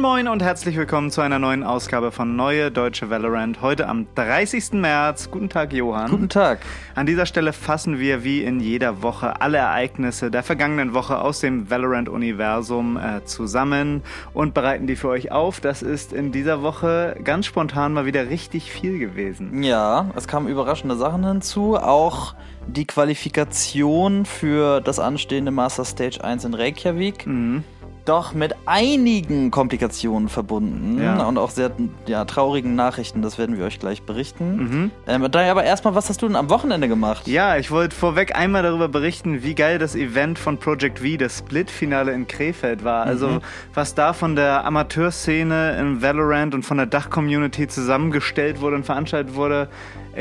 Moin Moin und herzlich willkommen zu einer neuen Ausgabe von Neue Deutsche Valorant. Heute am 30. März. Guten Tag, Johann. Guten Tag. An dieser Stelle fassen wir wie in jeder Woche alle Ereignisse der vergangenen Woche aus dem Valorant-Universum äh, zusammen und bereiten die für euch auf. Das ist in dieser Woche ganz spontan mal wieder richtig viel gewesen. Ja, es kamen überraschende Sachen hinzu. Auch die Qualifikation für das anstehende Master Stage 1 in Reykjavik. Mhm doch mit einigen Komplikationen verbunden Ja. und auch sehr ja, traurigen Nachrichten. Das werden wir euch gleich berichten. Mhm. Ähm, aber erstmal, was hast du denn am Wochenende gemacht? Ja, ich wollte vorweg einmal darüber berichten, wie geil das Event von Project V, das Split-Finale in Krefeld war. Also, was da von der Amateurszene im Valorant und von der Dach-Community zusammengestellt wurde und veranstaltet wurde,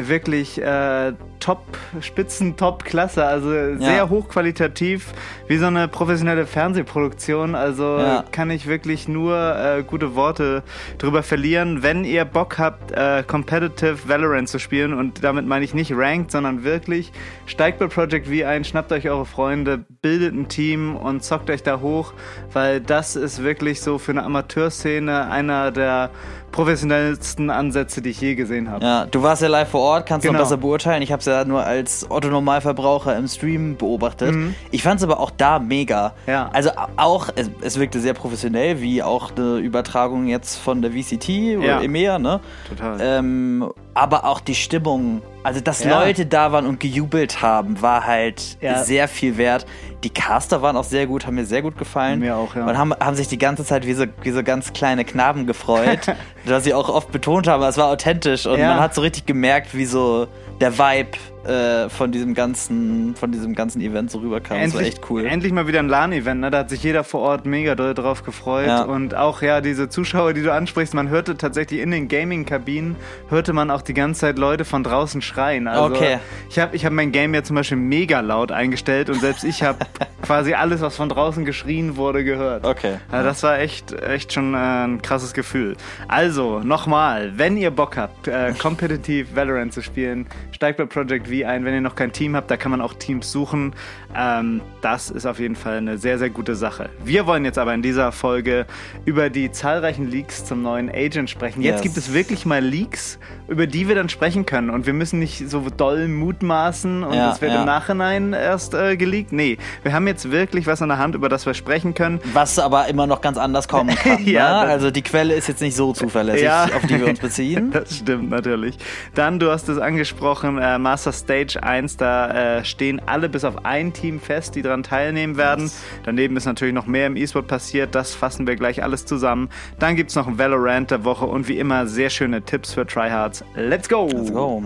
wirklich äh, top, Spitzen, top Klasse. Also sehr hochqualitativ, wie so eine professionelle Fernsehproduktion. Also Ja. kann ich wirklich nur äh, gute Worte drüber verlieren. Wenn ihr Bock habt, äh, Competitive Valorant zu spielen, und damit meine ich nicht Ranked, sondern wirklich, steigt bei Project V ein, schnappt euch eure Freunde, bildet ein Team und zockt euch da hoch, weil das ist wirklich so für eine Amateurszene einer der professionellsten Ansätze, die ich je gesehen habe. Ja, du warst ja live vor Ort, kannst Genau. noch besser beurteilen. Ich habe es ja nur als Otto-Normalverbraucher im Stream beobachtet. Mhm. Ich fand es aber auch da mega. Ja. Also auch, es, es wirkte sehr professionell, wie auch eine Übertragung jetzt von der VCT oder Ja. EMEA, ne? Total. Ähm, aber auch die Stimmung, also dass Ja. Leute da waren und gejubelt haben, war halt Ja. sehr viel wert. Die Caster waren auch sehr gut, haben mir sehr gut gefallen. Mir auch, ja. Und haben, haben sich die ganze Zeit wie so, wie so ganz kleine Knaben gefreut, was sie auch oft betont haben, es war authentisch und Ja. man hat so richtig gemerkt, wie so der Vibe äh, von diesem ganzen, von diesem ganzen Event so rüberkam. das war echt cool. Endlich mal wieder ein LAN-Event, ne? Da hat sich jeder vor Ort mega doll drauf gefreut. Ja. Und auch ja, diese Zuschauer, die du ansprichst, man hörte tatsächlich in den Gaming-Kabinen, hörte man auch die ganze Zeit Leute von draußen schreien. Also Okay. ich habe ich hab mein Game ja zum Beispiel mega laut eingestellt und selbst ich habe quasi alles, was von draußen geschrien wurde, gehört. Okay. Ja, das war echt, echt schon äh, ein krasses Gefühl. Also, nochmal, wenn ihr Bock habt, äh, kompetitiv Valorant zu spielen, steigt bei Project V ein. Wenn ihr noch kein Team habt, da kann man auch Teams suchen. Ähm, das ist auf jeden Fall eine sehr, sehr gute Sache. Wir wollen jetzt aber in dieser Folge über die zahlreichen Leaks zum neuen Agent sprechen. Jetzt Yes. gibt es wirklich mal Leaks, über die wir dann sprechen können. Und wir müssen nicht so doll mutmaßen und Ja, es wird ja. im Nachhinein erst äh, geleakt. Nee, wir haben jetzt wirklich was in der Hand, über das wir sprechen können. Was aber immer noch ganz anders kommen kann. Ja, ne? Also die Quelle ist jetzt nicht so zuverlässig, Ja. auf die wir uns beziehen. Das stimmt natürlich. Dann, du hast es angesprochen, äh, Master Stage 1, da äh, stehen alle bis auf ein Team fest, die daran teilnehmen werden. Yes. Daneben ist natürlich noch mehr im E-Sport passiert, das fassen wir gleich alles zusammen. Dann gibt es noch ein Valorant der Woche und wie immer sehr schöne Tipps für Tryhards. Let's go! Let's go.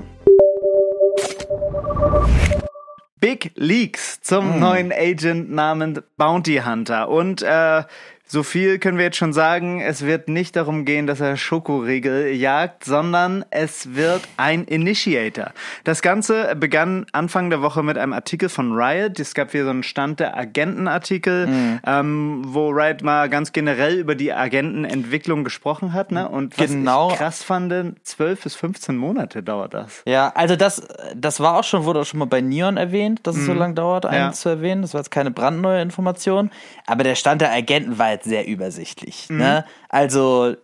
Big Leaks zum neuen Agent namens Bounty Hunter. Und äh, so viel können wir jetzt schon sagen, es wird nicht darum gehen, dass er Schokoriegel jagt, sondern es wird ein Initiator. Das Ganze begann Anfang der Woche mit einem Artikel von Riot. Es gab hier so einen Stand der Agentenartikel, ähm, wo Riot mal ganz generell über die Agentenentwicklung gesprochen hat. Ne? Und was Genau. ich krass fand, 12 bis 15 Monate dauert das. Ja, also das, das war auch schon, wurde auch schon mal bei Neon erwähnt, dass es so lange dauert, einen Mhm. Ja. zu erwähnen. Das war jetzt keine brandneue Information. Aber der Stand der Agenten war jetzt sehr übersichtlich. Mhm. Ne? Also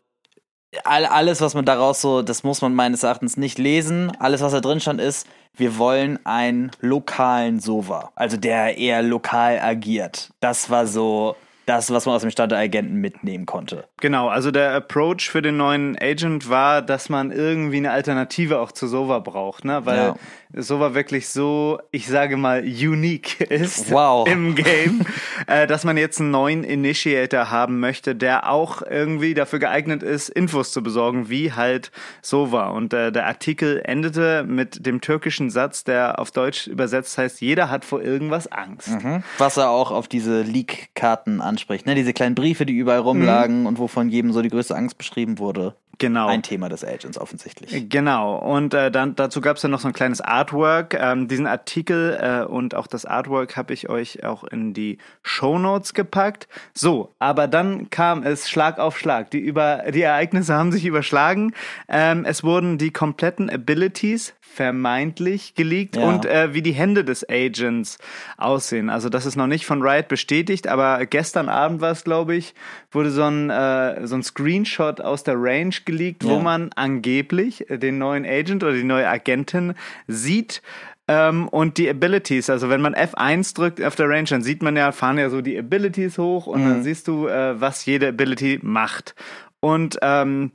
all, alles, was man daraus so, das muss man meines Erachtens nicht lesen. Alles, was da drin stand, ist, wir wollen einen lokalen Sova. Also der eher lokal agiert. Das war so das, was man aus dem Stand der Agenten mitnehmen konnte. Genau, also der Approach für den neuen Agent war, dass man irgendwie eine Alternative auch zu Sova braucht, ne? Weil Ja. Sova wirklich so, ich sage mal, unique ist Wow. im Game, äh, dass man jetzt einen neuen Initiator haben möchte, der auch irgendwie dafür geeignet ist, Infos zu besorgen, wie halt Sova. Und äh, der Artikel endete mit dem türkischen Satz, der auf Deutsch übersetzt heißt, jeder hat vor irgendwas Angst. Was er auch auf diese Leak-Karten anspricht, ne? Diese kleinen Briefe, die überall rumlagen und wovon jedem so die größte Angst beschrieben wurde. Genau. Ein Thema des Agents offensichtlich. Genau. Und äh, dann dazu gab es dann noch so ein kleines Artwork. Ähm, diesen Artikel äh, und auch das Artwork habe ich euch auch in die Show Notes gepackt. So, aber dann kam es Schlag auf Schlag. Die über die Ereignisse haben sich überschlagen. Ähm, es wurden die kompletten Abilities vermeintlich geleakt Ja. und äh, wie die Hände des Agents aussehen. Also das ist noch nicht von Riot bestätigt, aber gestern Abend war es, glaube ich, wurde so ein, äh, so ein Screenshot aus der Range geleakt, wo Ja. man angeblich den neuen Agent oder die neue Agentin sieht. Ähm, und die Abilities, also wenn man F1 drückt auf der Range, dann sieht man ja, fahren ja so die Abilities hoch und dann siehst du, äh, was jede Ability macht. Und ähm,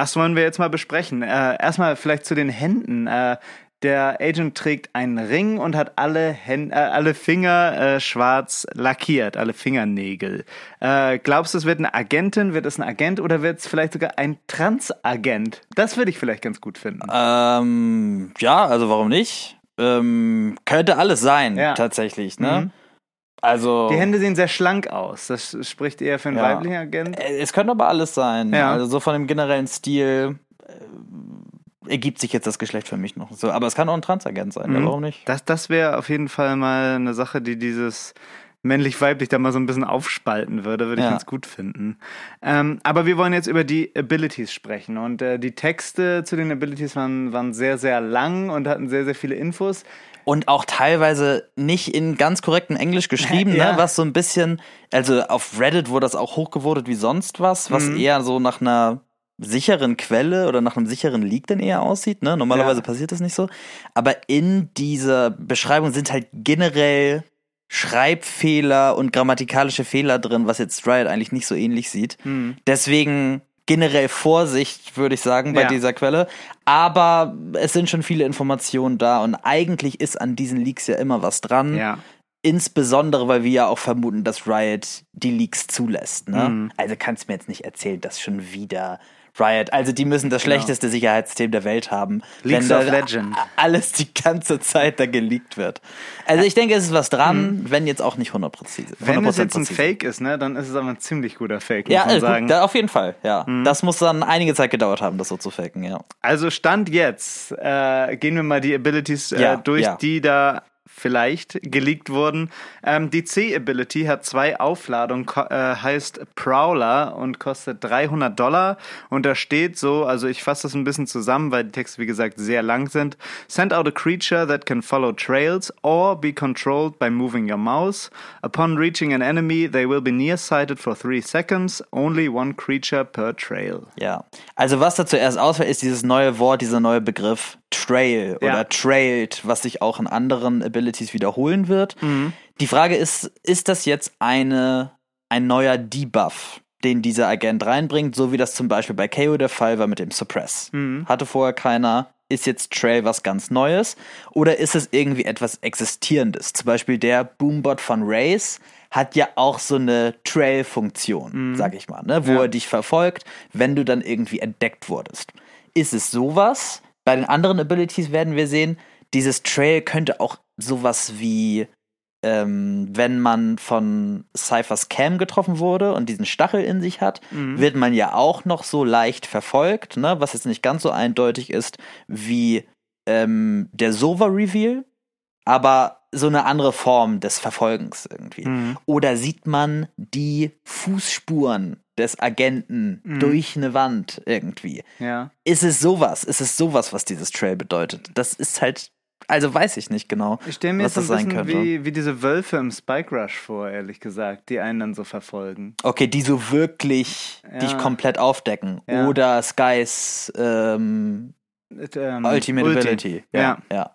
das wollen wir jetzt mal besprechen. Äh, erstmal vielleicht zu den Händen. Äh, der Agent trägt einen Ring und hat alle, Hände, äh, alle Finger äh, schwarz lackiert, alle Fingernägel. Äh, glaubst du, es wird eine Agentin, wird es ein Agent oder wird es vielleicht sogar ein Transagent? Das würde ich vielleicht ganz gut finden. Ähm, ja, also warum nicht? Ähm, könnte alles sein, Ja. tatsächlich, ne? Mhm. Also. Die Hände sehen sehr schlank aus. Das spricht eher für einen Ja. weiblichen Agent. Äh, Es könnte aber alles sein. Ja. Also so von dem generellen Stil äh, ergibt sich jetzt das Geschlecht für mich noch so. Aber es kann auch ein Transagent sein, ja, Mhm. warum nicht? Das, das wäre auf jeden Fall mal eine Sache, die dieses männlich-weiblich da mal so ein bisschen aufspalten würde, würde ich Ja. ganz gut finden. Ähm, aber wir wollen jetzt über die Abilities sprechen und äh, die Texte zu den Abilities waren, waren sehr, sehr lang und hatten sehr, sehr viele Infos. Und auch teilweise nicht in ganz korrektem Englisch geschrieben, Ja. ne? was so ein bisschen, also auf Reddit wurde das auch hochgevotet wie sonst was, was Mhm. eher so nach einer sicheren Quelle oder nach einem sicheren Leak dann eher aussieht. Ne? Normalerweise Ja. passiert das nicht so. Aber in dieser Beschreibung sind halt generell Schreibfehler und grammatikalische Fehler drin, was jetzt Riot eigentlich nicht so ähnlich sieht. Hm. Deswegen generell Vorsicht, würde ich sagen, bei Ja. dieser Quelle. Aber es sind schon viele Informationen da und eigentlich ist an diesen Leaks ja immer was dran. Ja. Insbesondere, weil wir ja auch vermuten, dass Riot die Leaks zulässt. Ne? Mhm. Also kannst du mir jetzt nicht erzählen, dass schon wieder Riot, also die müssen das Genau. schlechteste Sicherheitssystem der Welt haben, Leaks wenn of da Legend. alles die ganze Zeit da geleakt wird. Also ich denke, es ist was dran, wenn jetzt auch nicht 100 präzise. Mhm. Wenn es 100% jetzt ein. Fake ist, ne, dann ist es aber ein ziemlich guter Fake, muss Ja, man äh, sagen. Mhm. gut, auf jeden Fall, ja. Das muss dann einige Zeit gedauert haben, das so zu faken, ja. Also Stand jetzt, äh, gehen wir mal die Abilities äh, Ja, durch, ja. die da vielleicht geleakt wurden. Ähm, die C-Ability hat zwei Aufladungen, äh, heißt Prowler und kostet 300 Dollar. Und da steht so, also ich fasse das ein bisschen zusammen, weil die Texte, wie gesagt, sehr lang sind. Send out a creature that can follow trails or be controlled by moving your mouse. Upon reaching an enemy, they will be nearsighted for three seconds. Only one creature per trail. Ja. Also was da zuerst ausfällt, ist dieses neue Wort, dieser neue Begriff Trail Ja. oder Trailed, was sich auch in anderen Abilities wiederholen wird. Die Frage ist, ist das jetzt eine, ein neuer Debuff, den dieser Agent reinbringt, so wie das zum Beispiel bei KO der Fall war mit dem Suppress? Hatte vorher keiner. Ist jetzt Trail was ganz Neues? Oder ist es irgendwie etwas Existierendes? Zum Beispiel der Boombot von Race hat ja auch so eine Trail-Funktion, sag ich mal, ne? wo Ja. er dich verfolgt, wenn du dann irgendwie entdeckt wurdest. Ist es sowas? Bei den anderen Abilities werden wir sehen, dieses Trail könnte auch sowas wie, ähm, wenn man von Cyphers Cam getroffen wurde und diesen Stachel in sich hat, wird man ja auch noch so leicht verfolgt, ne? was jetzt nicht ganz so eindeutig ist wie ähm, der Sova-Reveal, aber so eine andere Form des Verfolgens irgendwie. Mhm. Oder sieht man die Fußspuren des Agenten durch eine Wand irgendwie? Ja. Ist es sowas? Ist es sowas, was dieses Trail bedeutet? Das ist halt, also weiß ich nicht genau. Ich stelle mir was jetzt so das ein bisschen wie, wie diese Wölfe im Spike Rush vor, ehrlich gesagt, die einen dann so verfolgen. Okay, die so wirklich Ja. dich komplett aufdecken. Ja. Oder Skys ähm, Ähm, Ultimate Ulti. Ability. Ja. ja.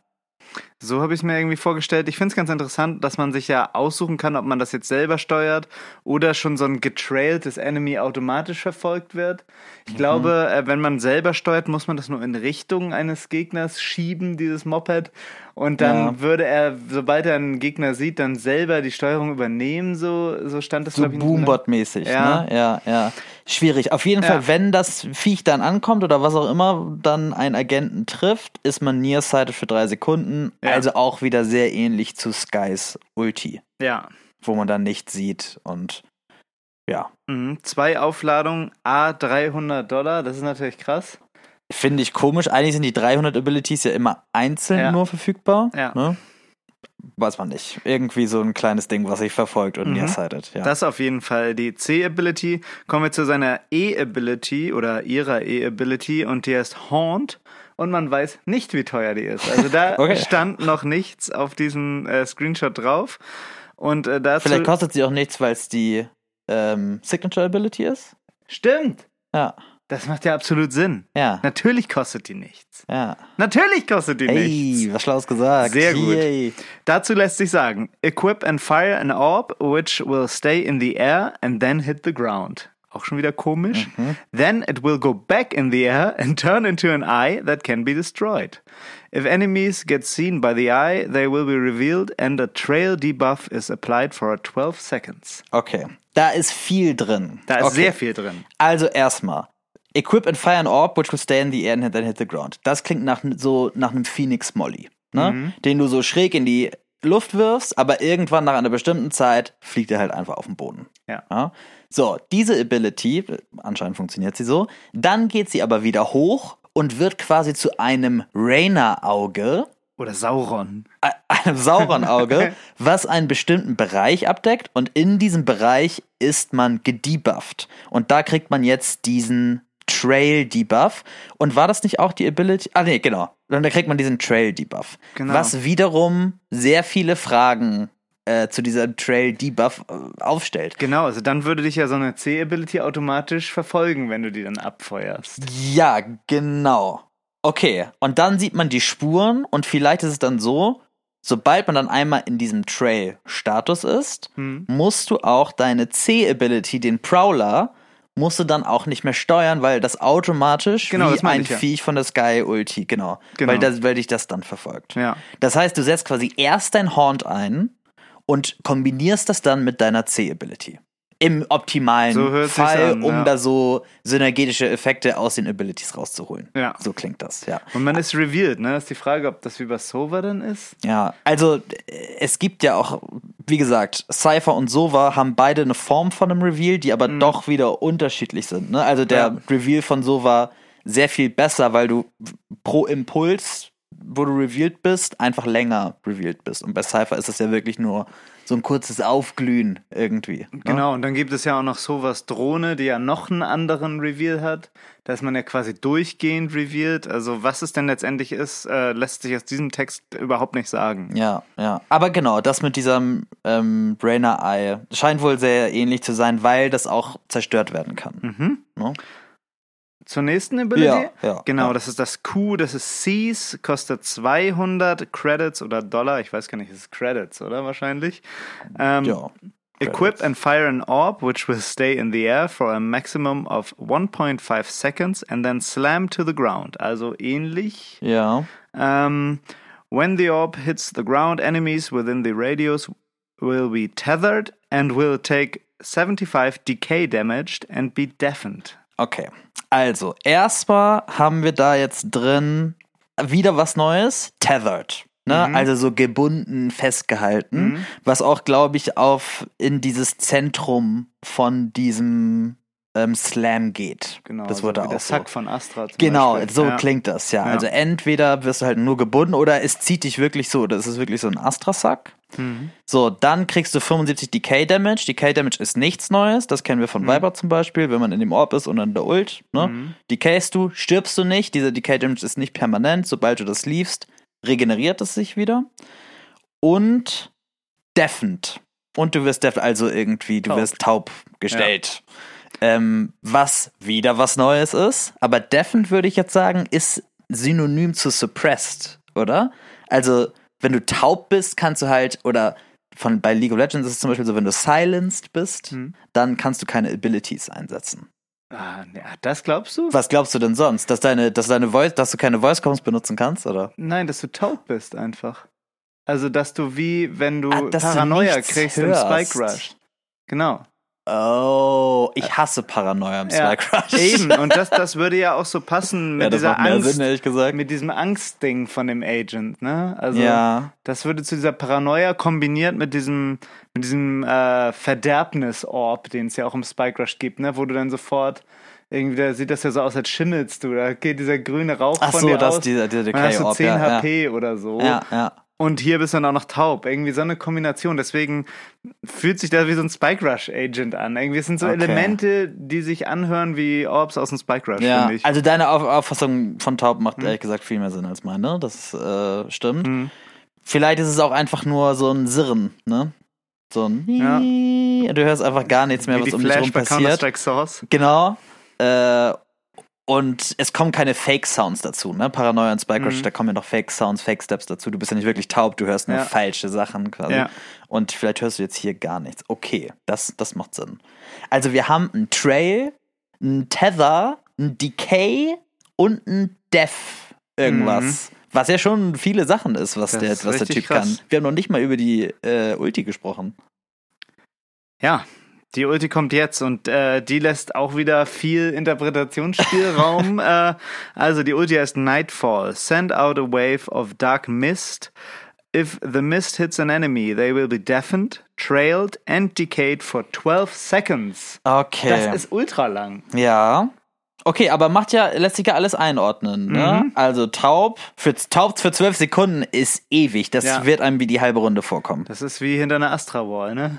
So habe ich es mir irgendwie vorgestellt. Ich finde es ganz interessant, dass man sich ja aussuchen kann, ob man das jetzt selber steuert oder schon so ein getrailtes Enemy automatisch verfolgt wird. Mhm. Ich glaube, äh, wenn man selber steuert, muss man das nur in Richtung eines Gegners schieben, dieses Moped. Und dann Ja. würde er, sobald er einen Gegner sieht, dann selber die Steuerung übernehmen. So, so stand es, So glaube ich. Boombot-mäßig, Ja. ne? Ja, ja. Schwierig. Auf jeden Ja. Fall, wenn das Viech dann ankommt oder was auch immer dann einen Agenten trifft, ist man nearsighted für drei Sekunden. Ja. Also auch wieder sehr ähnlich zu Skys Ulti, Ja. wo man dann nichts sieht und Ja. Mhm. Zwei Aufladungen, A 300 Dollar, das ist natürlich krass. Finde ich komisch. Eigentlich sind die 300 Abilities ja immer einzeln Ja. nur verfügbar. Ja. Ne? Weiß man nicht. Irgendwie so ein kleines Ding, was sich verfolgt und Mhm. nearsighted. Ja. Das auf jeden Fall die C-Ability. Kommen wir zu seiner E-Ability oder ihrer E-Ability und die heißt Haunt. Und man weiß nicht, wie teuer die ist. Also da Okay. stand noch nichts auf diesem äh, Screenshot drauf. Und äh, dazu. Vielleicht kostet sie auch nichts, weil es die ähm, Signature Ability ist. Stimmt! Ja. Das macht ja absolut Sinn. Ja. Natürlich kostet die nichts. Ja. Natürlich kostet die nichts. Hey, was Schlaues gesagt. Sehr gut. Yay. Dazu lässt sich sagen: Equip and fire an orb which will stay in the air and then hit the ground. Auch schon wieder komisch. Then it will go back in the air and turn into an eye that can be destroyed. If enemies get seen by the eye, they will be revealed and a trail debuff is applied for 12 seconds. Okay. Da ist viel drin. Da ist okay. sehr viel drin. Also erstmal. Equip and fire an orb, which will stay in the air and then hit the ground. Das klingt nach so nach einem Phoenix Molly, ne? Mhm. Den du so schräg in die Luft wirfst, aber irgendwann nach einer bestimmten Zeit fliegt er halt einfach auf den Boden. Ja. So, diese Ability, anscheinend funktioniert sie so, dann geht sie aber wieder hoch und wird quasi zu einem Rainer-Auge, Oder Sauron. einem Sauron-Auge, was einen bestimmten Bereich abdeckt und in diesem Bereich ist man gedebufft. Und da kriegt man jetzt diesen Trail-Debuff. Und war das nicht auch die Ability? Ah, nee, genau. Und da kriegt man diesen Trail-Debuff. Genau. Was wiederum sehr viele Fragen äh, zu dieser Trail-Debuff äh, aufstellt. Genau, also dann würde dich ja so eine C-Ability automatisch verfolgen, wenn du die dann abfeuerst. Ja, genau. Okay, und dann sieht man die Spuren und vielleicht ist es dann so, sobald man dann einmal in diesem Trail-Status ist, Hm. musst du auch deine C-Ability, den Prowler, musst du dann auch nicht mehr steuern, weil das automatisch Genau, wie das ein ja. Viech von der Sky-Ulti, genau, Genau. Weil, das, weil dich das dann verfolgt. Ja. Das heißt, du setzt quasi erst dein Haunt ein und kombinierst das dann mit deiner C-Ability. Im optimalen So Fall, an, um ja. da so synergetische Effekte aus den Abilities rauszuholen. Ja. So klingt das, ja. Und man ist revealed, ne? Ist die Frage, ob das wie bei Sova dann ist? Ja, also äh, es gibt ja auch, wie gesagt, Cypher und Sova haben beide eine Form von einem Reveal, die aber doch wieder unterschiedlich sind. Ne? Also der Mhm. Ja. Reveal von Sova sehr viel besser, weil du pro Impuls, wo du revealed bist, einfach länger revealed bist. Und bei Cypher ist es ja wirklich nur so ein kurzes Aufglühen irgendwie. Ne? Genau, und dann gibt es ja auch noch Sovas Drohne, die ja noch einen anderen Reveal hat. Da ist man ja quasi durchgehend revealed. Also was es denn letztendlich ist, äh, lässt sich aus diesem Text überhaupt nicht sagen. Ja, ja. Aber genau, das mit diesem ähm, Brainer Eye scheint wohl sehr ähnlich zu sein, weil das auch zerstört werden kann. Mhm. Ne? Zur nächsten Ability? Ja, ja, Genau, ja. das ist das Q, das ist Seize, kostet 200 Credits oder Dollar. Ich weiß gar nicht, es ist Credits, oder wahrscheinlich? Ähm, Ja. Equip and fire an orb which will stay in the air for a maximum of 1.5 seconds and then slam to the ground. Also ähnlich. Ja. Um, when the orb hits the ground, enemies within the radius will be tethered and will take 75 decay damaged and be deafened. Okay. Also, erstmal haben wir da jetzt drin wieder was Neues. Tethered. Ne? Also so gebunden, festgehalten. Was auch, glaube ich, auf in dieses Zentrum von diesem ähm, Slam geht. Genau, das so wurde wie auch der so. Sack von Astra. Zum Genau, Beispiel. so Ja. klingt das, ja. Ja. Also entweder wirst du halt nur gebunden oder es zieht dich wirklich so. Das ist wirklich so ein Astra-Sack. Mhm. So, dann kriegst du 75 Decay Damage. Decay Damage ist nichts Neues. Das kennen wir Mhm. von Viper zum Beispiel, wenn man in dem Orb ist und dann der Ult. Ne? Decayst du, stirbst du nicht. Dieser Decay Damage ist nicht permanent. Sobald du das liefst, regeneriert es sich wieder. Und deafened. Und du wirst deafened, also irgendwie, du Taub. wirst taub gestellt. Ähm, was wieder was Neues ist. Aber deafened würde ich jetzt sagen, ist synonym zu suppressed, oder? Also, wenn du taub bist, kannst du halt, oder von, bei League of Legends ist es zum Beispiel so, wenn du silenced bist, Hm. dann kannst du keine Abilities einsetzen. Ah, ja, das glaubst du? Was glaubst du denn sonst? Dass deine, dass deine Voice, dass du keine Voice Comms benutzen kannst, oder? Nein, dass du taub bist einfach. Also, dass du wie, wenn du Ah, du Paranoia nichts kriegst im hörst. Spike Rush. Genau. Oh, ich hasse Paranoia im Ja, Crush. Eben, und das, das würde ja auch so passen mit Ja, dieser Angst, Sinn, mit diesem Angstding von dem Agent, ne? Also Ja. das würde zu dieser Paranoia kombiniert mit diesem, mit diesem äh, Verderbnis-Orb, den es ja auch im Spike Rush gibt, ne? Wo du dann sofort irgendwie, da sieht das ja so aus, als schimmelst du. Da geht dieser grüne Rauch Ach von so, dir das aus. dieser, dieser und dann hast du Decay-Orb, 10 ja, ja. HP oder so. Ja, ja. Und hier bist du dann auch noch taub. Irgendwie so eine Kombination. Deswegen fühlt sich das wie so ein Spike Rush Agent an. Irgendwie es sind so Okay. Elemente, die sich anhören wie Orbs aus dem Spike Rush, Ja, finde ich. also deine Auf Auffassung von Taub macht ehrlich gesagt viel mehr Sinn als meine. Das äh, stimmt. Mhm. Vielleicht ist es auch einfach nur so ein Sirren, ne? So ein Ja. Du hörst einfach gar nichts mehr, wie was um dich rum passiert. Genau. Äh, und es kommen keine Fake-Sounds dazu, ne? Paranoia und Spike Rush, da kommen ja noch Fake-Sounds, Fake-Steps dazu. Du bist ja nicht wirklich taub, du hörst nur Ja. falsche Sachen quasi. Ja. Und vielleicht hörst du jetzt hier gar nichts. Okay, das, das macht Sinn. Also wir haben einen Trail, einen Tether, einen Decay und einen Death irgendwas. Was ja schon viele Sachen ist, was, Mhm. Das der, was der Typ kann. krass. Wir haben noch nicht mal über die äh, Ulti gesprochen. Ja, die Ulti kommt jetzt und äh, die lässt auch wieder viel Interpretationsspielraum. äh, also die Ulti heißt Nightfall. Send out a wave of dark mist. If the mist hits an enemy, they will be deafened, trailed and decayed for 12 seconds. Okay. Das ist ultra lang. Ja. Okay, aber macht ja, lässt sich ja alles einordnen, ne? Mhm. Also taub, für, taub für zwölf Sekunden ist ewig. Das Ja. wird einem wie die halbe Runde vorkommen. Das ist wie hinter einer Astra-Wall, ne?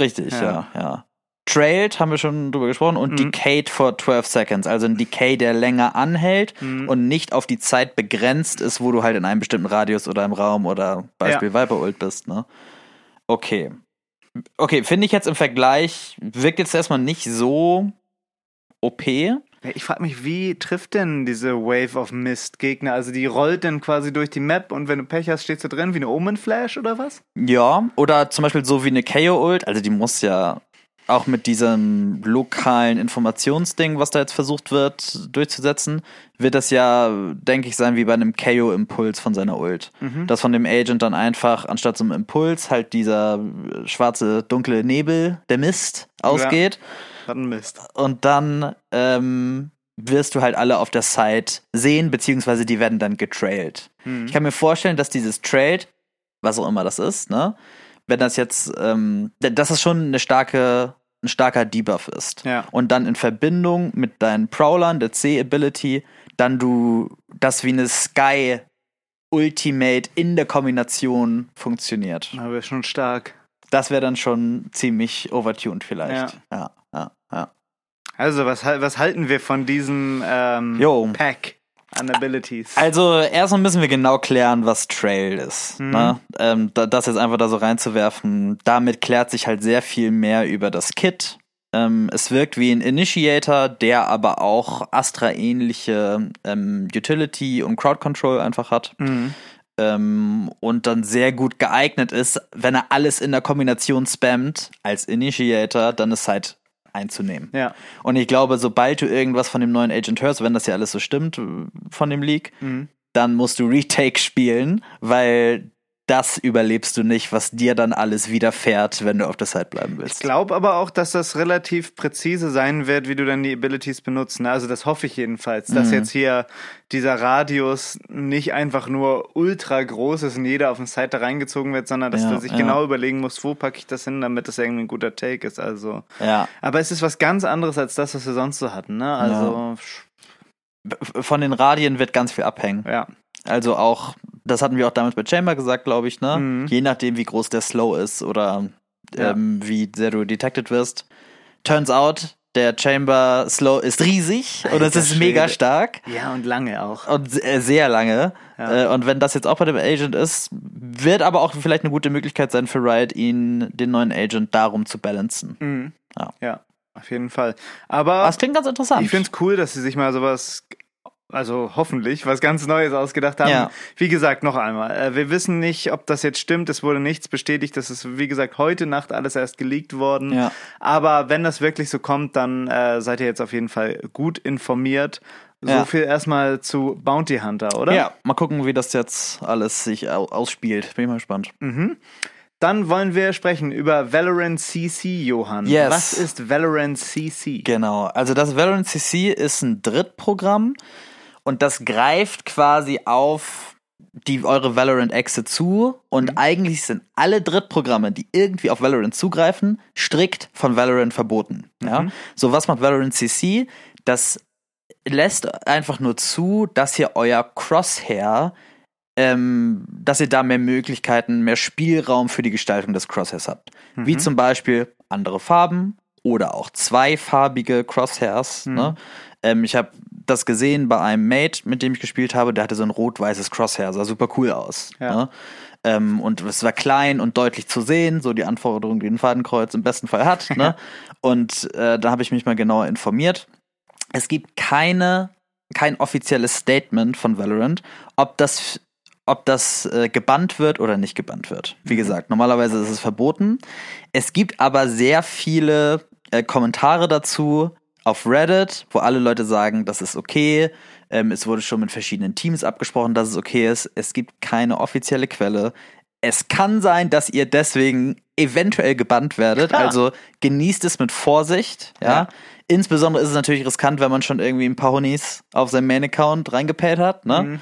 Richtig, ja. Ja. ja, Trailed haben wir schon drüber gesprochen und Mhm. decayed for 12 seconds. Also ein Decay, der länger anhält Mhm. und nicht auf die Zeit begrenzt ist, wo du halt in einem bestimmten Radius oder im Raum oder Beispiel Viper Ult bist, ne? Okay. Okay, finde ich jetzt im Vergleich, wirkt jetzt erstmal nicht so OP. Ja, Ich frage mich, wie trifft denn diese Wave of Mist Gegner? Also die rollt dann quasi durch die Map und wenn du Pech hast, stehst du drin wie eine Omen Flash oder was? Ja, oder zum Beispiel so wie eine KO-Ult, also die muss ja auch mit diesem lokalen Informationsding, was da jetzt versucht wird durchzusetzen, wird das ja, denke ich, sein wie bei einem KO-Impuls von seiner Ult. Dass von dem Agent dann einfach anstatt so einem Impuls halt dieser schwarze, dunkle Nebel, der Mist, ausgeht. Ein Mist. Und dann ähm, wirst du halt alle auf der Site sehen, beziehungsweise die werden dann getrailt. Ich kann mir vorstellen, dass dieses Trailed, was auch immer das ist, ne, wenn das jetzt, ähm, dass es schon eine starke, ein starker Debuff ist. Ja. Und dann in Verbindung mit deinen Prowlern, der C-Ability, dann du das wie eine Sky Ultimate in der Kombination funktioniert. Aber schon stark. Das wäre dann schon ziemlich overtuned vielleicht. Ja, ja, ja. Also, was, was halten wir von diesem ähm. Pack an Abilities? Also erstmal müssen wir genau klären, was Trail ist. Mhm. Ne? Ähm, da, das jetzt einfach da so reinzuwerfen, damit klärt sich halt sehr viel mehr über das Kit. Ähm, es wirkt wie ein Initiator, der aber auch Astra-ähnliche ähm, Utility und Crowd Control einfach hat. Mhm. Ähm, und dann sehr gut geeignet ist, wenn er alles in der Kombination spammt als Initiator, dann ist halt einzunehmen. Ja. Und ich glaube, sobald du irgendwas von dem neuen Agent hörst, wenn das ja alles so stimmt äh, von dem Leak, Mhm. dann musst du Retake spielen, weil das überlebst du nicht, was dir dann alles widerfährt, wenn du auf der Site bleiben Ich willst. glaube aber auch, dass das relativ präzise sein wird, wie du dann die Abilities benutzt. ne? Also das hoffe ich jedenfalls, Mhm. dass jetzt hier dieser Radius nicht einfach nur ultra groß ist und jeder auf den Site da reingezogen wird, sondern dass Ja, du sich ja. genau überlegen musst, wo packe ich das hin, damit das irgendwie ein guter Take ist. Also, Ja. aber es ist was ganz anderes als das, was wir sonst so hatten. Ne? Also B- Von den Radien wird ganz viel abhängen. ja, Also auch, das hatten wir auch damals bei Chamber gesagt, glaube ich, ne? Mhm. Je nachdem, wie groß der Slow ist oder Ja. ähm, wie sehr du detected wirst. Turns out, der Chamber Slow ist riesig und es Alter ist mega Schwede. stark. ja und lange auch. Und äh, sehr lange. Ja. Äh, Und wenn das jetzt auch bei dem Agent ist, wird aber auch vielleicht eine gute Möglichkeit sein für Riot, ihn, den neuen Agent, darum zu balancen. Mhm. Ja. ja, auf jeden Fall. Aber es klingt ganz interessant. Ich finde es cool, dass sie sich mal sowas, also hoffentlich, was ganz Neues ausgedacht haben. Ja. Wie gesagt, noch einmal, äh, wir wissen nicht, ob das jetzt stimmt. Es wurde nichts bestätigt. Das ist, wie gesagt, heute Nacht alles erst geleakt worden. Ja. Aber wenn das wirklich so kommt, dann äh, seid ihr jetzt auf jeden Fall gut informiert. So Ja. viel erstmal zu Bounty Hunter, oder? ja, mal gucken, wie das jetzt alles sich au ausspielt. Bin ich mal gespannt. Mhm. Dann wollen wir sprechen über Valorant CC, Johann. Yes. Was ist Valorant CC? Genau, also das Valorant CC ist ein Drittprogramm und das greift quasi auf die eure Valorant Exe zu und eigentlich sind alle Drittprogramme, die irgendwie auf Valorant zugreifen, strikt von Valorant verboten. Ja? So was macht Valorant CC? Das lässt einfach nur zu, dass ihr euer Crosshair ähm, dass ihr da mehr Möglichkeiten, mehr Spielraum für die Gestaltung des Crosshairs habt. Wie zum Beispiel andere Farben oder auch zweifarbige Crosshairs. Ne? Ähm, ich habe das gesehen bei einem Mate, mit dem ich gespielt habe, der hatte so ein rot-weißes Crosshair, sah super cool aus. Ja. Ne? Ähm, und es war klein und deutlich zu sehen, so die Anforderungen, die ein Fadenkreuz im besten Fall hat. Ne? und äh, da habe ich mich mal genauer informiert. Es gibt keine, kein offizielles Statement von Valorant, ob das ob das äh, gebannt wird oder nicht gebannt wird. Wie gesagt, normalerweise ist es verboten. Es gibt aber sehr viele äh, Kommentare dazu auf Reddit, wo alle Leute sagen, das ist okay. Ähm, es wurde schon mit verschiedenen Teams abgesprochen, dass es okay ist. Es gibt keine offizielle Quelle. Es kann sein, dass ihr deswegen eventuell gebannt werdet. Klar. Also genießt es mit Vorsicht. Ja. Ja. Insbesondere ist es natürlich riskant, wenn man schon irgendwie ein paar Honis auf seinem Main-Account reingepayt hat. Ne?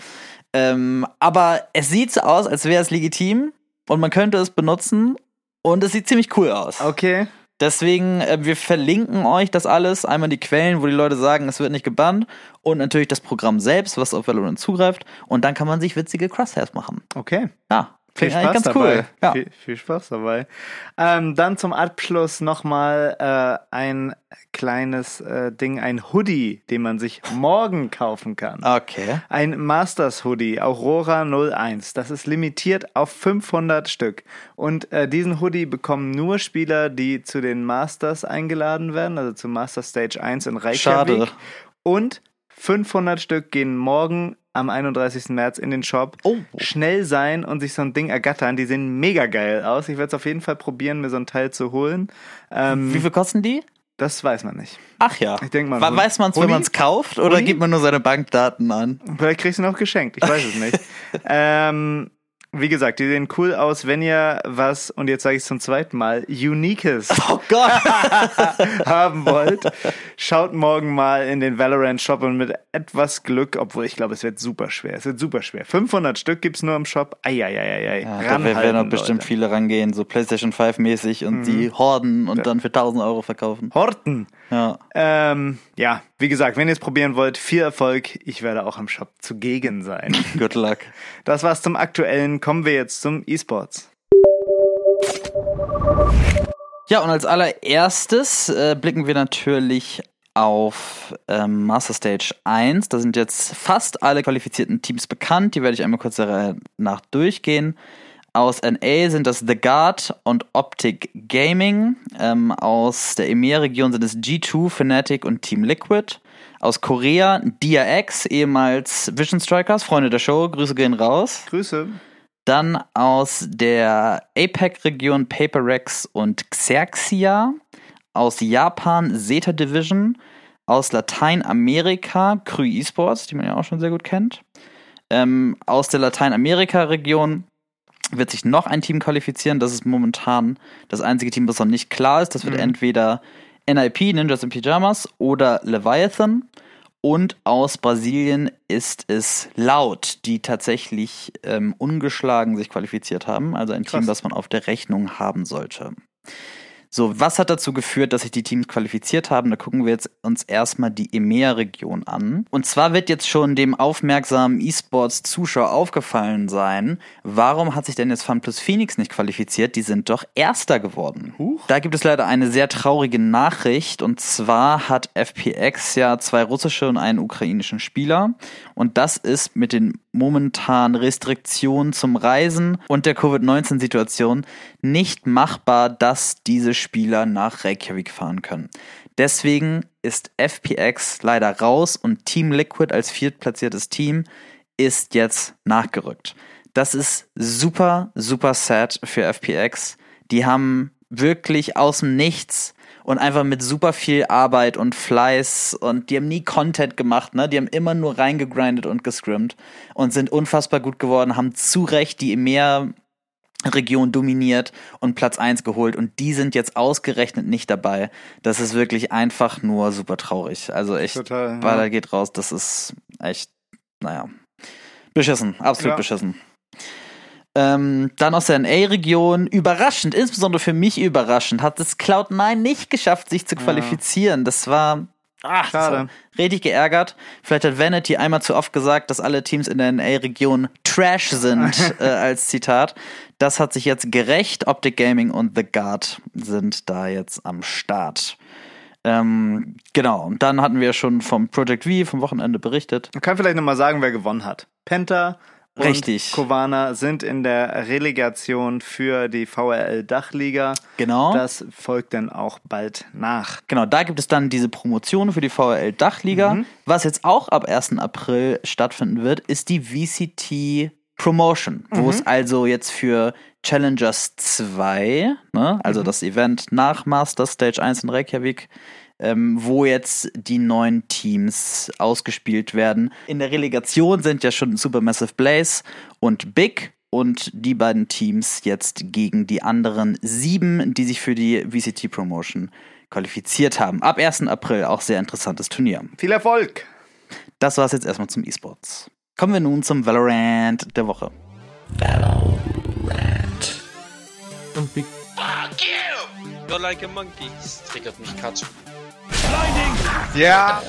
Ähm, aber es sieht so aus, als wäre es legitim und man könnte es benutzen und es sieht ziemlich cool aus. Okay. Deswegen, äh, wir verlinken euch das alles. Einmal die Quellen, wo die Leute sagen, es wird nicht gebannt. Und natürlich das Programm selbst, was auf Valorant zugreift. Und dann kann man sich witzige Crosshairs machen. Okay. Ja, Viel Spaß ganz dabei. cool. Ja. Viel, viel Spaß dabei. Ähm, dann zum Abschluss nochmal äh, ein kleines äh, Ding, ein Hoodie, den man sich morgen kaufen kann. Okay. Ein Masters Hoodie, Aurora 01. Das ist limitiert auf 500 Stück. Und äh, diesen Hoodie bekommen nur Spieler, die zu den Masters eingeladen werden, also zum Master Stage 1 in Reykjavik. Schade. Und 500 Stück gehen morgen am 31. März in den Shop. Oh. Schnell sein und sich so ein Ding ergattern. Die sehen mega geil aus. Ich werde es auf jeden Fall probieren, mir so ein Teil zu holen. Ähm, Wie viel kosten die? das weiß man nicht. Ach ja. Ich denk mal, We- Weiß man es, wenn man es kauft oder Huni? gibt man nur seine Bankdaten an? Vielleicht kriegst du noch geschenkt, ich weiß es nicht. ähm, wie gesagt, die sehen cool aus, wenn ihr was, und jetzt sage ich es zum zweiten Mal, Uniques Oh haben wollt. Schaut morgen mal in den Valorant Shop und mit etwas Glück, obwohl ich glaube, es wird super schwer. Es wird super schwer. 500 Stück gibt's nur im Shop. Eieieiei. Ja, da werden noch bestimmt viele rangehen, so PlayStation 5 mäßig und die horden und dann für 1000 Euro verkaufen. Horten. Ja. Ähm, ja, wie gesagt, wenn ihr es probieren wollt, viel Erfolg. Ich werde auch im Shop zugegen sein. Good luck. Das war's zum Aktuellen. Kommen wir jetzt zum E-Sports. Ja, und als allererstes äh, blicken wir natürlich auf ähm, Master Stage 1. Da sind jetzt fast alle qualifizierten Teams bekannt. Die werde ich einmal kurz Reihe nach durchgehen. Aus NA sind das The Guard und Optic Gaming. Ähm, aus der EMEA-Region sind es G2, Fnatic und Team Liquid. Aus Korea DRX, ehemals Vision Strikers, Freunde der Show, Grüße gehen raus. Grüße. Dann aus der APEC-Region PaperRex und Xerxia. Aus Japan Zeta Division. Aus Lateinamerika Krü Esports, die man ja auch schon sehr gut kennt. Ähm, aus der Lateinamerika-Region wird sich noch ein Team qualifizieren. Das ist momentan das einzige Team, was noch nicht klar ist. Das wird entweder NIP, Ninjas in Pyjamas, oder Leviathan. Und aus Brasilien ist es Laut, die tatsächlich ähm, ungeschlagen sich qualifiziert haben. Also ein Team, Krass. das man auf der Rechnung haben sollte. So, was hat dazu geführt, dass sich die Teams qualifiziert haben? Da gucken wir jetzt uns erstmal die EMEA-Region an. Und zwar wird jetzt schon dem aufmerksamen E-Sports-Zuschauer aufgefallen sein, warum hat sich denn jetzt FunPlus Phoenix nicht qualifiziert? Die sind doch Erster geworden. Da gibt es leider eine sehr traurige Nachricht. Und zwar hat FPX ja zwei russische und einen ukrainischen Spieler. Und das ist mit den momentanen Restriktionen zum Reisen und der Covid-19-Situation nicht machbar, dass diese Spieler nach Reykjavik fahren können. Deswegen ist FPX leider raus und Team Liquid als viertplatziertes Team ist jetzt nachgerückt. Das ist super, super sad für FPX. Die haben wirklich aus dem Nichts und einfach mit super viel Arbeit und Fleiß und die haben nie Content gemacht, ne? Die haben immer nur reingegrindet und gescrimmt und sind unfassbar gut geworden, haben zu Recht die EMEA Region dominiert und Platz 1 geholt und die sind jetzt ausgerechnet nicht dabei. Das ist wirklich einfach nur super traurig. Also echt, Total, ja. Baller geht raus, das ist echt, naja, beschissen, absolut Ja. beschissen. Ähm, dann aus der NA-Region, überraschend, insbesondere für mich überraschend, hat es Cloud9 nicht geschafft, sich zu qualifizieren. Das war, ach, Schade. richtig geärgert. Vielleicht hat Vanity einmal zu oft gesagt, dass alle Teams in der NA-Region Trash sind, äh, als Zitat. Das hat sich jetzt gerecht. Optic Gaming und The Guard sind da jetzt am Start. Ähm, genau, und dann hatten wir schon vom Project V vom Wochenende berichtet. Man kann vielleicht nochmal sagen, wer gewonnen hat. Penta und Richtig. Kovana sind in der Relegation für die VRL Dachliga. Genau. Das folgt dann auch bald nach. Genau, da gibt es dann diese Promotion für die VRL Dachliga. Was jetzt auch ab 1. April stattfinden wird, ist die VCT Promotion, wo es also jetzt für Challengers 2, ne, also das Event nach Master Stage 1 in Reykjavik, ähm, wo jetzt die neuen Teams ausgespielt werden. In der Relegation sind ja schon Supermassive Blaze und Big und die beiden Teams jetzt gegen die anderen sieben, die sich für die VCT Promotion qualifiziert haben. Ab 1. April auch sehr interessantes Turnier. Viel Erfolg! Das war's jetzt erstmal zum E-Sports. Kommen wir nun zum Valorant der Woche. Und Big Fuck you! You're like a monkey. Das triggert mich gerade so. Ja!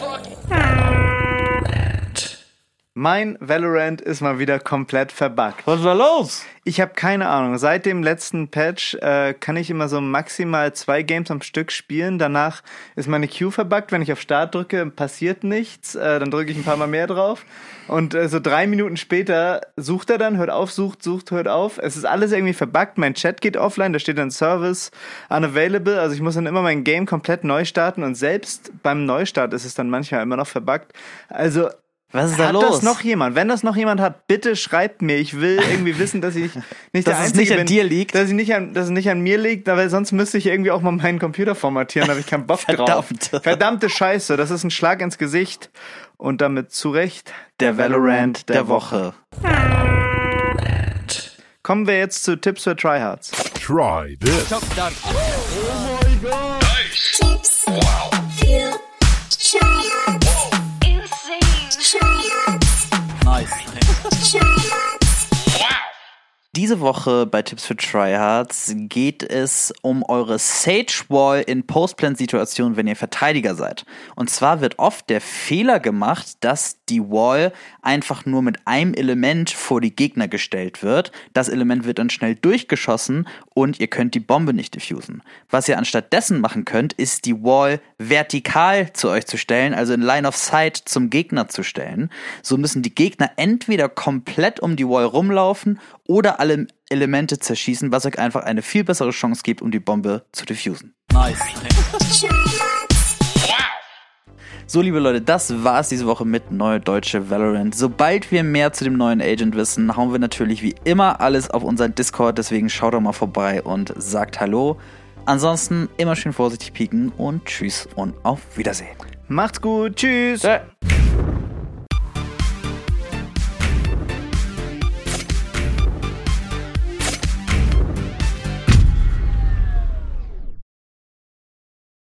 Mein Valorant ist mal wieder komplett verbuggt. Was war los? Ich habe keine Ahnung. Seit dem letzten Patch äh, kann ich immer so maximal zwei Games am Stück spielen. Danach ist meine Queue verbuggt. Wenn ich auf Start drücke, passiert nichts. Äh, dann drücke ich ein paar Mal mehr drauf. Und äh, so drei Minuten später sucht er dann, hört auf, sucht, sucht, hört auf. Es ist alles irgendwie verbuggt. Mein Chat geht offline. Da steht dann Service unavailable. Also ich muss dann immer mein Game komplett neu starten. Und selbst beim Neustart ist es dann manchmal immer noch verbuggt. Also Was ist da hat los? das noch jemand? Wenn das noch jemand hat, bitte schreibt mir. Ich will irgendwie wissen, dass ich nicht der Dass es Einzige nicht an bin, dir liegt. Dass, ich nicht an, dass es nicht an mir liegt, aber sonst müsste ich irgendwie auch mal meinen Computer formatieren, da habe ich keinen Bock drauf. Verdammt. Verdammte Scheiße, das ist ein Schlag ins Gesicht. Und damit zu Recht der Valorant der Woche. Kommen wir jetzt zu Tipps für Tryhards. Try this. Tips. Feel. Tryhards. Diese Woche bei Tipps für Tryhards geht es um eure Sage Wall in Postplan-Situationen, wenn ihr Verteidiger seid. Und zwar wird oft der Fehler gemacht, dass die Wall einfach nur mit einem Element vor die Gegner gestellt wird. Das Element wird dann schnell durchgeschossen und ihr könnt die Bombe nicht diffusen. Was ihr anstattdessen machen könnt, ist die Wall vertikal zu euch zu stellen, also in Line of Sight zum Gegner zu stellen. So müssen die Gegner entweder komplett um die Wall rumlaufen oder alle Elemente zerschießen, was euch einfach eine viel bessere Chance gibt, um die Bombe zu diffusen. Nice. So, liebe Leute, das war's diese Woche mit Neue Deutsche Valorant. Sobald wir mehr zu dem neuen Agent wissen, hauen wir natürlich wie immer alles auf unseren Discord. Deswegen schaut doch mal vorbei und sagt Hallo. Ansonsten immer schön vorsichtig pieken und tschüss und auf Wiedersehen. Macht's gut, tschüss! Tschö.